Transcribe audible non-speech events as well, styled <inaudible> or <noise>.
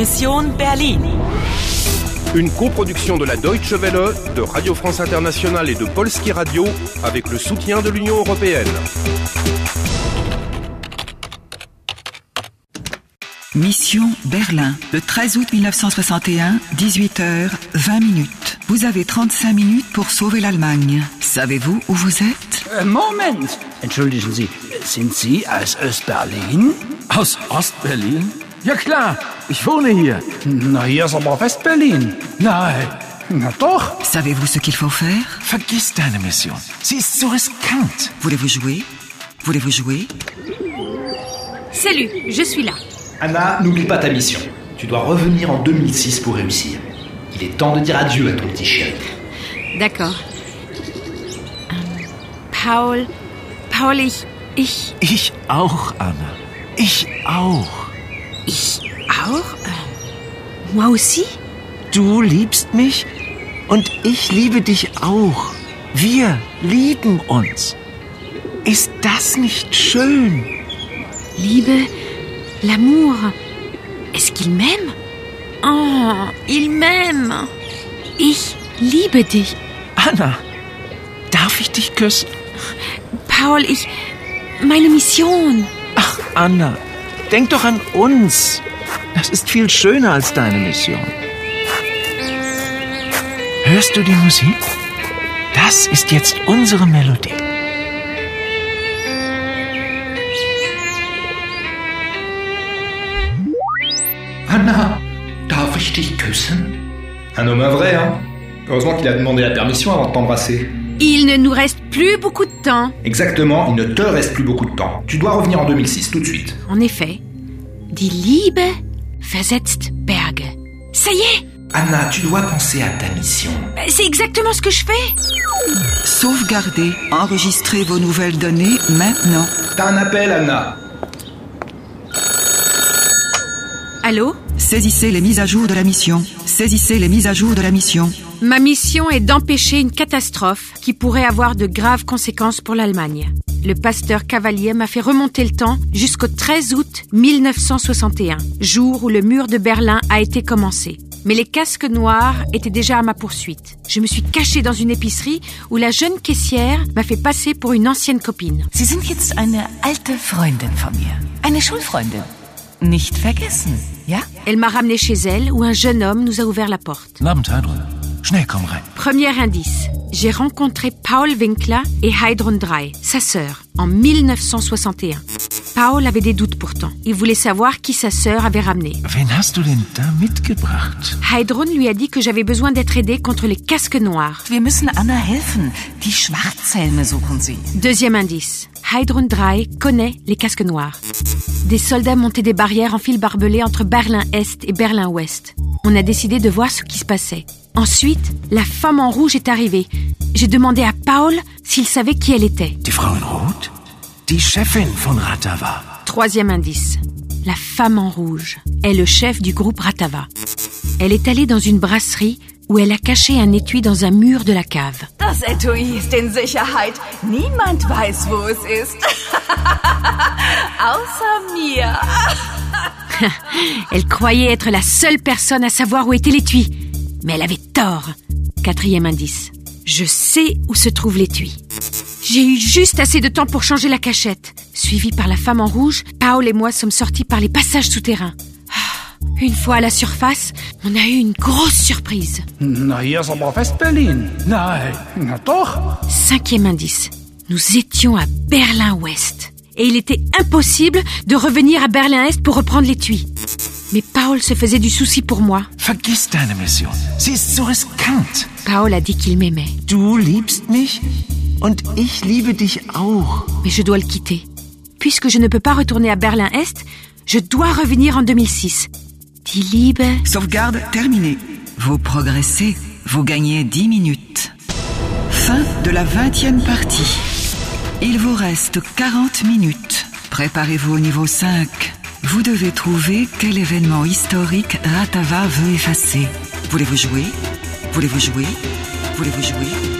Mission Berlin. Une coproduction de la Deutsche Welle, de Radio France Internationale et de Polski Radio avec le soutien de l'Union européenne. Mission Berlin, le 13 août 1961, 18h, 20 minutes. Vous avez 35 minutes pour sauver l'Allemagne. Savez-vous où vous êtes? Äh, Moment! Entschuldigen Sie, sind Sie aus Östberlin? Aus Ostberlin? Ja klar, ich wohne hier. Na, hier ist aber Westberlin. Nein, Na doch. Savez-vous ce qu'il faut faire? Vergiss deine Mission. Sie ist so riskant. Voulez-vous jouer? Voulez-vous jouer? Salut, je suis là. Anna, n'oublie pas ta mission. Tu dois revenir en 2006 pour réussir. Il est temps de dire adieu à ton petit chéri. D'accord. Ähm, Paul, Paul, ich, ich, Ich auch, Anna. Ich auch. Ich auch? Ähm, moi aussi? Du liebst mich und ich liebe dich auch. Wir lieben uns. Ist das nicht schön? Liebe, l'amour. Est-ce qu'il m'aime? Oh, il m'aime. Ich liebe dich. Anna, darf ich dich küssen? Paul, ich. Meine Mission. Ach, Anna, denk doch an uns. Das ist viel schöner als deine Mission. Hörst du die Musik? Das ist jetzt unsere Melodie. Anna, darf ich dich küssen Un homme vrai, hein Heureusement qu'il a demandé la permission avant de t'embrasser. Il ne nous reste plus beaucoup de temps. Exactement, il ne te reste plus beaucoup de temps. Tu dois revenir en 2006 tout de suite. En effet, die Liebe versetzt Berge. Ça y est, Anna, tu dois penser à ta mission. c'est exactement ce que je fais. Sauvegardez, enregistrez vos nouvelles données maintenant. T'as un appel, Anna Allô? Saisissez les mises à jour de la mission. Saisissez les mises à jour de la mission. Ma mission est d'empêcher une catastrophe qui pourrait avoir de graves conséquences pour l'Allemagne. Le pasteur Cavalier m'a fait remonter le temps jusqu'au 13 août 1961, jour où le mur de Berlin a été commencé. Mais les casques noirs étaient déjà à ma poursuite. Je me suis cachée dans une épicerie où la jeune caissière m'a fait passer pour une ancienne copine. Sie sind jetzt eine alte Freundin von mir. Eine Schulfreundin. Nicht vergessen, ja? Elle m'a ramenée chez elle où un jeune homme nous a ouvert la porte. Premier indice. J'ai rencontré Paul Winkler et Heidrun Drey, sa sœur, en 1961. Paul avait des doutes pourtant. Il voulait savoir qui sa sœur avait ramené. Wen hast du denn da mitgebracht? Heidrun lui a dit que j'avais besoin d'être aidée contre les casques noirs. Wir müssen Anna helfen. Die Schwarzhelme suchen sie. Deuxième indice. Heidrun Drey connaît les casques noirs. Des soldats montaient des barrières en fil barbelé entre Berlin-Est et Berlin-Ouest. On a décidé de voir ce qui se passait. Ensuite, la femme en rouge est arrivée. J'ai demandé à Paul s'il savait qui elle était. Die Frau in Rot? Die Chefin von Ratava. Troisième indice. La femme en rouge est le chef du groupe Ratava. Elle est allée dans une brasserie où elle a caché un étui dans un mur de la cave. Das Etui ist in Sicherheit. Niemand weiß, wo es ist. <laughs> Außer mir. <laughs> Elle croyait être la seule personne à savoir où était l'étui. Mais elle avait tort. Quatrième indice. Je sais où se trouve l'étui. J'ai eu juste assez de temps pour changer la cachette. Suivi par la femme en rouge, Paul et moi sommes sortis par les passages souterrains. Ah, Une fois à la surface, on a eu une grosse surprise. Cinquième indice. Nous étions à Berlin-Ouest. Et il était impossible de revenir à Berlin-Est pour reprendre l'étui. Mais Paul se faisait du souci pour moi. Vergiss deine Mission. Sie ist so riskant. Paul a dit qu'il m'aimait. Du liebst mich? Und ich liebe dich auch. Mais je dois le quitter. Puisque je ne peux pas retourner à Berlin-Est, je dois revenir en 2006. Die Liebe. Sauvegarde terminée. Vous progressez. Vous gagnez 10 minutes. Fin de la 20e partie. Il vous reste 40 minutes. Préparez-vous au niveau 5. Vous devez trouver quel événement historique Ratava veut effacer. Voulez-vous jouer? Voulez-vous jouer? Voulez-vous jouer?